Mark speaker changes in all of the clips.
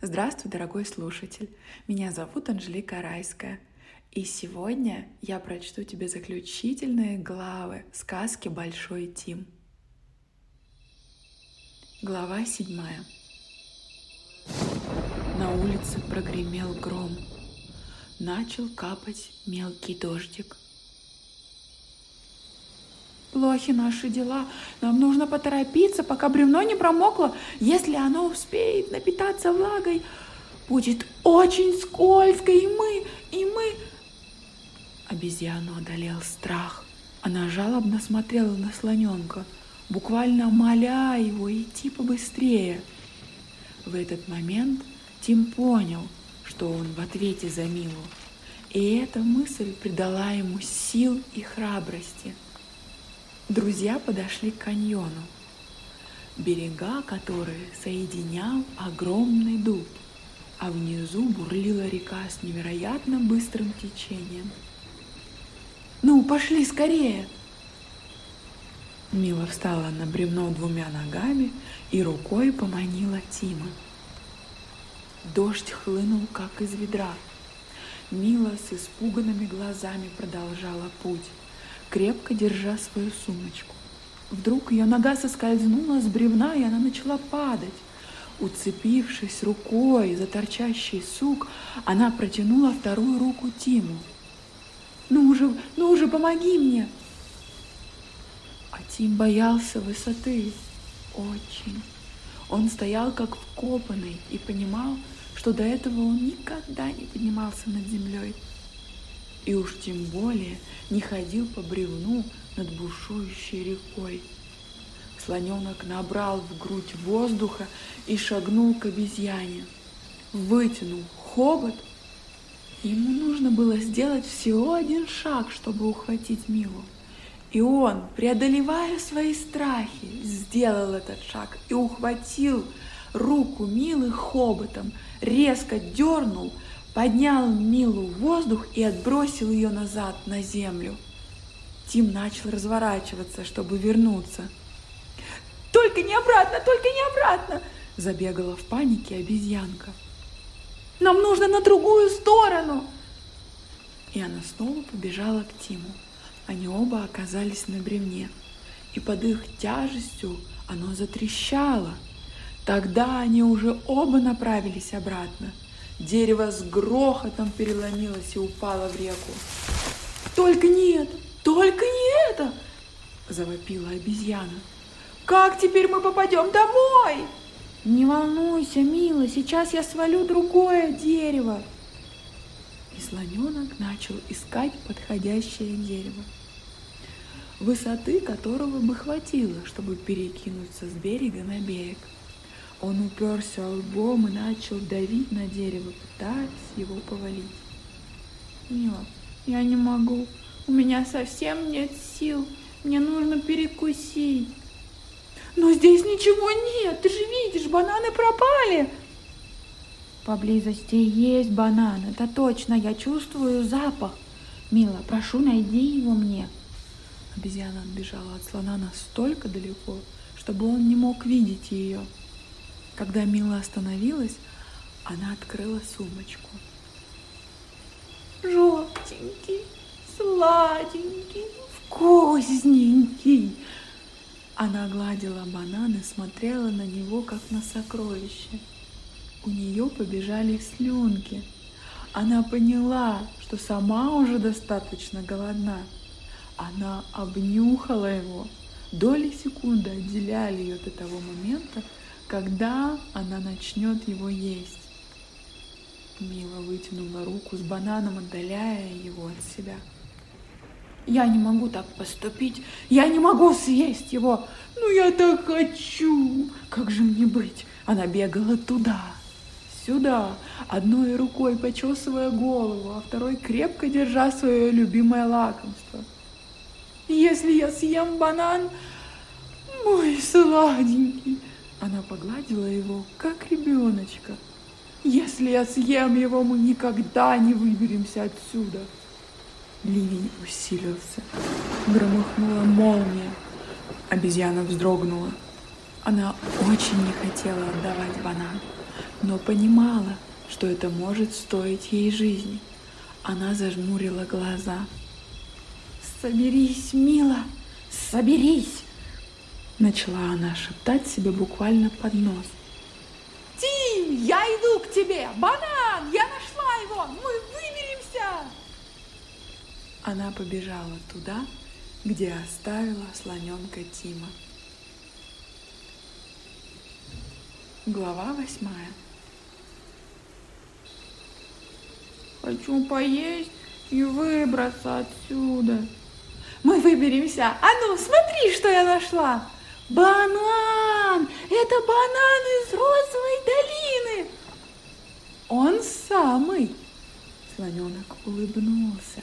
Speaker 1: Здравствуй, дорогой слушатель. Меня зовут Анжелика Райская. И сегодня я прочту тебе заключительные главы сказки «Большой Тим». Глава седьмая. На улице прогремел гром. Начал капать мелкий дождик – Плохи наши дела. Нам нужно поторопиться, пока бревно не промокло. Если оно успеет напитаться влагой, будет очень скользко, и мы, и мы... Обезьяну одолел страх. Она жалобно смотрела на слоненка, буквально моля его идти побыстрее. В этот момент Тим понял, что он в ответе за Милу. И эта мысль придала ему сил и храбрости – Друзья подошли к каньону, берега которые соединял огромный дуб, а внизу бурлила река с невероятно быстрым течением. «Ну, пошли скорее!» Мила встала на бревно двумя ногами и рукой поманила Тима. Дождь хлынул, как из ведра. Мила с испуганными глазами продолжала путь крепко держа свою сумочку. Вдруг ее нога соскользнула с бревна, и она начала падать. Уцепившись рукой за торчащий сук, она протянула вторую руку Тиму. «Ну уже, ну уже, помоги мне!» А Тим боялся высоты. Очень. Он стоял как вкопанный и понимал, что до этого он никогда не поднимался над землей и уж тем более не ходил по бревну над бушующей рекой. Слоненок набрал в грудь воздуха и шагнул к обезьяне. Вытянул хобот. Ему нужно было сделать всего один шаг, чтобы ухватить Милу. И он, преодолевая свои страхи, сделал этот шаг и ухватил руку Милы хоботом, резко дернул – поднял Милу в воздух и отбросил ее назад на землю. Тим начал разворачиваться, чтобы вернуться. «Только не обратно, только не обратно!» Забегала в панике обезьянка. «Нам нужно на другую сторону!» И она снова побежала к Тиму. Они оба оказались на бревне, и под их тяжестью оно затрещало. Тогда они уже оба направились обратно – Дерево с грохотом переломилось и упало в реку. «Только не это! Только не это!» – завопила обезьяна. «Как теперь мы попадем домой?» «Не волнуйся, мила, сейчас я свалю другое дерево!» И слоненок начал искать подходящее дерево, высоты которого бы хватило, чтобы перекинуться с берега на берег – он уперся лбом и начал давить на дерево, пытаясь его повалить. Мила, я не могу. У меня совсем нет сил. Мне нужно перекусить. Но здесь ничего нет. Ты же видишь, бананы пропали. Поблизости есть банан. Это точно. Я чувствую запах. Мила, прошу, найди его мне. Обезьяна отбежала от слона настолько далеко, чтобы он не мог видеть ее. Когда Мила остановилась, она открыла сумочку. Желтенький, сладенький, вкусненький. Она гладила банан и смотрела на него, как на сокровище. У нее побежали слюнки. Она поняла, что сама уже достаточно голодна. Она обнюхала его. Доли секунды отделяли ее до того момента, когда она начнет его есть. Мила вытянула руку с бананом, отдаляя его от себя. Я не могу так поступить, я не могу съесть его. Ну я так хочу. Как же мне быть? Она бегала туда, сюда, одной рукой почесывая голову, а второй крепко держа свое любимое лакомство. Если я съем банан, мой сладенький, она погладила его, как ребеночка. Если я съем его, мы никогда не выберемся отсюда. Ливень усилился. Громыхнула молния. Обезьяна вздрогнула. Она очень не хотела отдавать банан. но понимала, что это может стоить ей жизни. Она зажмурила глаза. «Соберись, мила, соберись!» Начала она шептать себе буквально под нос.
Speaker 2: Тим, я иду к тебе! Банан! Я нашла его! Мы выберемся!
Speaker 1: Она побежала туда, где оставила слоненка Тима. Глава восьмая.
Speaker 2: Хочу поесть и выбраться отсюда. Мы выберемся. А ну, смотри, что я нашла. Банан! Это банан из розовой долины!
Speaker 1: Он самый! Слоненок улыбнулся.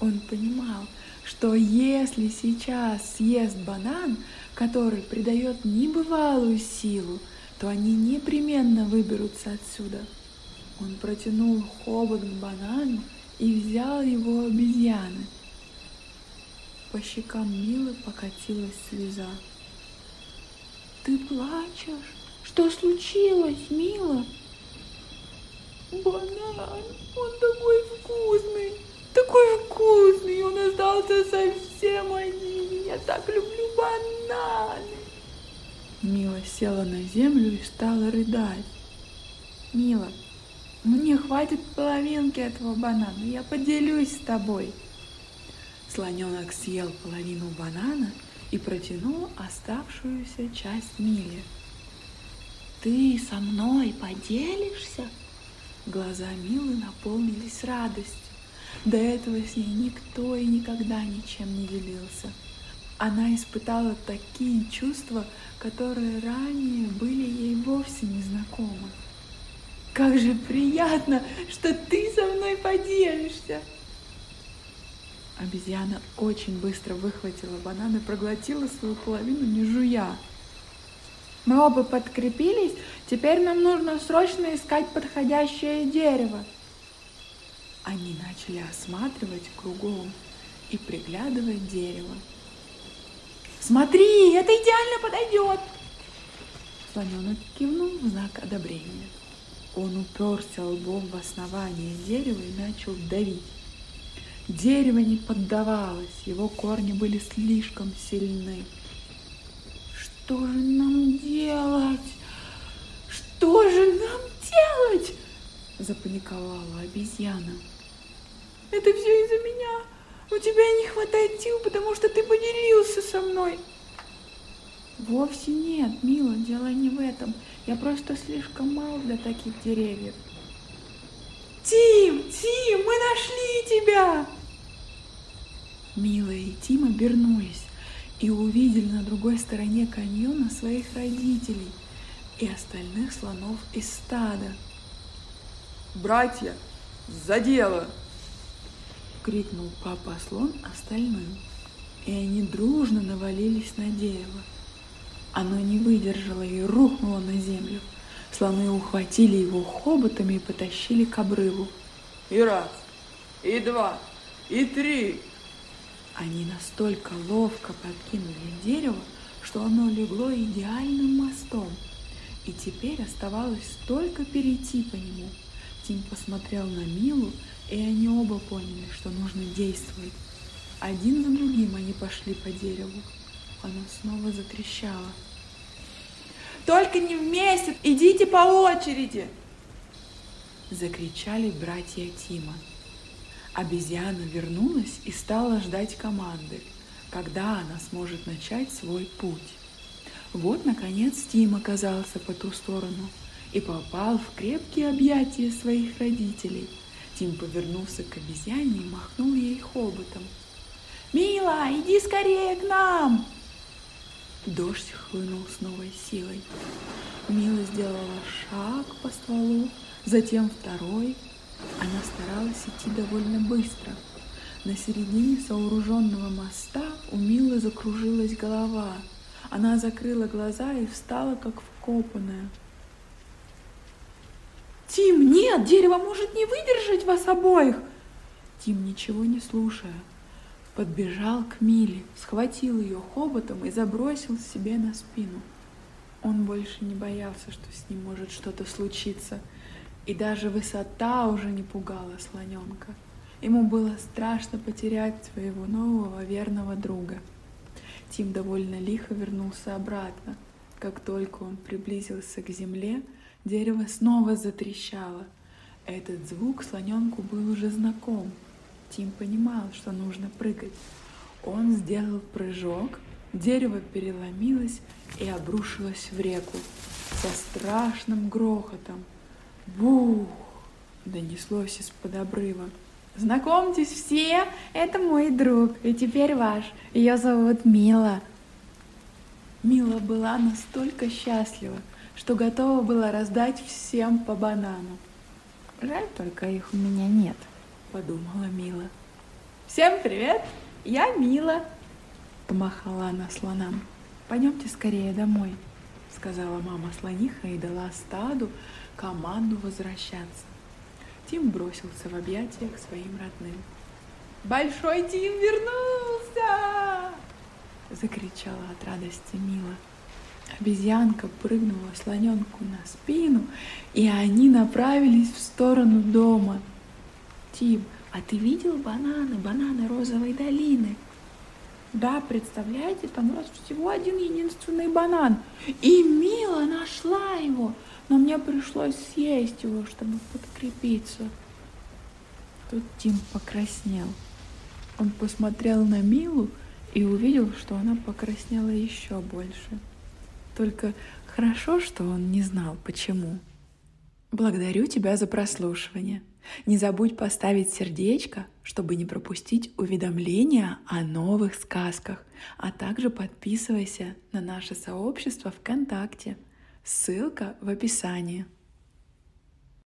Speaker 1: Он понимал, что если сейчас съест банан, который придает небывалую силу, то они непременно выберутся отсюда. Он протянул хобот к банану и взял его обезьяны. По щекам Милы покатилась слеза. «Ты плачешь? Что случилось, Мила?»
Speaker 2: «Банан, он такой вкусный, такой вкусный, он остался совсем один, я так люблю бананы!»
Speaker 1: Мила села на землю и стала рыдать.
Speaker 2: «Мила, мне хватит половинки этого банана, я поделюсь с тобой!»
Speaker 1: Слоненок съел половину банана и протянул оставшуюся часть Миле. «Ты со мной поделишься?» Глаза Милы наполнились радостью. До этого с ней никто и никогда ничем не делился. Она испытала такие чувства, которые ранее были ей вовсе не знакомы. «Как же приятно, что ты со мной поделишься!» Обезьяна очень быстро выхватила банан и проглотила свою половину, не жуя.
Speaker 2: Мы оба подкрепились, теперь нам нужно срочно искать подходящее дерево.
Speaker 1: Они начали осматривать кругом и приглядывать дерево.
Speaker 2: Смотри, это идеально подойдет!
Speaker 1: Слоненок кивнул в знак одобрения. Он уперся лбом в основание дерева и начал давить. Дерево не поддавалось, его корни были слишком сильны.
Speaker 2: Что же нам делать? Что же нам делать? Запаниковала обезьяна. Это все из-за меня. У тебя не хватает сил, потому что ты поделился со мной.
Speaker 1: Вовсе нет, мила, дело не в этом. Я просто слишком мал для таких деревьев.
Speaker 2: Тим, Тим, мы нашли тебя!
Speaker 1: Мила и Тим обернулись и увидели на другой стороне каньона своих родителей и остальных слонов из стада.
Speaker 3: «Братья, за дело!»
Speaker 1: — крикнул папа слон остальным, и они дружно навалились на дерево. Оно не выдержало и рухнуло на землю. Слоны ухватили его хоботами и потащили к обрыву.
Speaker 3: «И раз, и два, и три!»
Speaker 1: Они настолько ловко подкинули дерево, что оно легло идеальным мостом, и теперь оставалось только перейти по нему. Тим посмотрел на Милу, и они оба поняли, что нужно действовать. Один за другим они пошли по дереву. Оно снова затрещало.
Speaker 2: «Только не вместе! Идите по очереди!»
Speaker 1: Закричали братья Тима. Обезьяна вернулась и стала ждать команды, когда она сможет начать свой путь. Вот, наконец, Тим оказался по ту сторону и попал в крепкие объятия своих родителей. Тим повернулся к обезьяне и махнул ей хоботом.
Speaker 2: «Мила, иди скорее к нам!»
Speaker 1: Дождь хлынул с новой силой. Мила сделала шаг по стволу, затем второй, она старалась идти довольно быстро. На середине сооруженного моста у Милы закружилась голова. Она закрыла глаза и встала как вкопанная.
Speaker 2: «Тим, нет, дерево может не выдержать вас обоих!»
Speaker 1: Тим, ничего не слушая, подбежал к Миле, схватил ее хоботом и забросил себе на спину. Он больше не боялся, что с ним может что-то случиться, и даже высота уже не пугала слоненка. Ему было страшно потерять своего нового верного друга. Тим довольно лихо вернулся обратно. Как только он приблизился к земле, дерево снова затрещало. Этот звук слоненку был уже знаком. Тим понимал, что нужно прыгать. Он сделал прыжок, дерево переломилось и обрушилось в реку со страшным грохотом. Бух! Донеслось из-под обрыва.
Speaker 2: Знакомьтесь все, это мой друг, и теперь ваш. Ее зовут Мила.
Speaker 1: Мила была настолько счастлива, что готова была раздать всем по банану.
Speaker 2: Жаль только их у меня нет,
Speaker 1: подумала Мила.
Speaker 2: Всем привет, я Мила,
Speaker 1: помахала она слонам. Пойдемте скорее домой, сказала мама слониха и дала стаду команду возвращаться. Тим бросился в объятия к своим родным.
Speaker 2: «Большой Тим вернулся!»
Speaker 1: Закричала от радости Мила. Обезьянка прыгнула слоненку на спину, и они направились в сторону дома. «Тим, а ты видел бананы, бананы розовой долины?»
Speaker 2: Да, представляете, там рос всего один единственный банан. И Мила нашла его но мне пришлось съесть его, чтобы подкрепиться.
Speaker 1: Тут Тим покраснел. Он посмотрел на Милу и увидел, что она покраснела еще больше. Только хорошо, что он не знал, почему. Благодарю тебя за прослушивание. Не забудь поставить сердечко, чтобы не пропустить уведомления о новых сказках, а также подписывайся на наше сообщество ВКонтакте – Ссылка в описании.